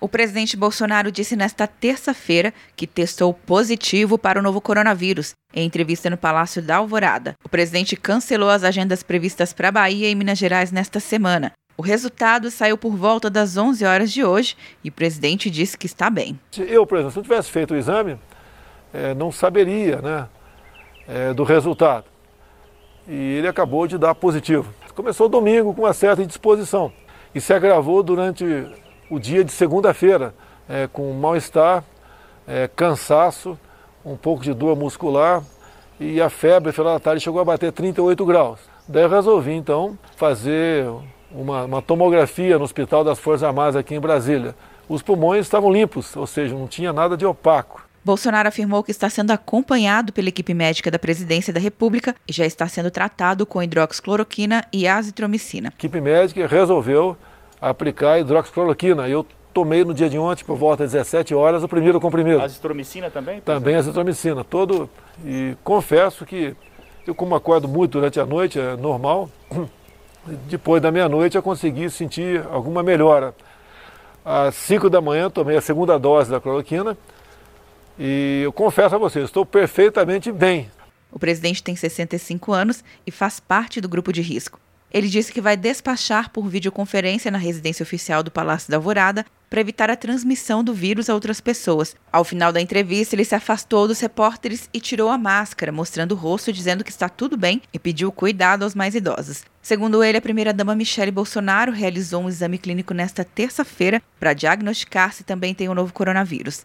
O presidente Bolsonaro disse nesta terça-feira que testou positivo para o novo coronavírus. Em entrevista no Palácio da Alvorada, o presidente cancelou as agendas previstas para Bahia e Minas Gerais nesta semana. O resultado saiu por volta das 11 horas de hoje e o presidente disse que está bem. Se eu, por exemplo, se eu tivesse feito o exame, é, não saberia né, é, do resultado. E ele acabou de dar positivo. Começou domingo com uma certa indisposição e se agravou durante o dia de segunda-feira, é, com mal-estar, é, cansaço, um pouco de dor muscular e a febre, final da tarde, chegou a bater 38 graus. Daí eu resolvi, então, fazer uma, uma tomografia no Hospital das Forças Armadas aqui em Brasília. Os pulmões estavam limpos, ou seja, não tinha nada de opaco. Bolsonaro afirmou que está sendo acompanhado pela equipe médica da Presidência da República e já está sendo tratado com hidroxicloroquina e azitromicina. A equipe médica resolveu aplicar hidroxicloroquina. Eu tomei no dia de ontem, por volta das 17 horas, o primeiro comprimido. Azitromicina também? Também azitromicina. Todo, e confesso que eu, como acordo muito durante a noite, é normal, depois da meia-noite eu consegui sentir alguma melhora. Às 5 da manhã tomei a segunda dose da cloroquina e eu confesso a vocês, estou perfeitamente bem. O presidente tem 65 anos e faz parte do grupo de risco. Ele disse que vai despachar por videoconferência na residência oficial do Palácio da Alvorada para evitar a transmissão do vírus a outras pessoas. Ao final da entrevista, ele se afastou dos repórteres e tirou a máscara, mostrando o rosto, dizendo que está tudo bem e pediu cuidado aos mais idosos. Segundo ele, a primeira-dama Michele Bolsonaro realizou um exame clínico nesta terça-feira para diagnosticar se também tem o novo coronavírus.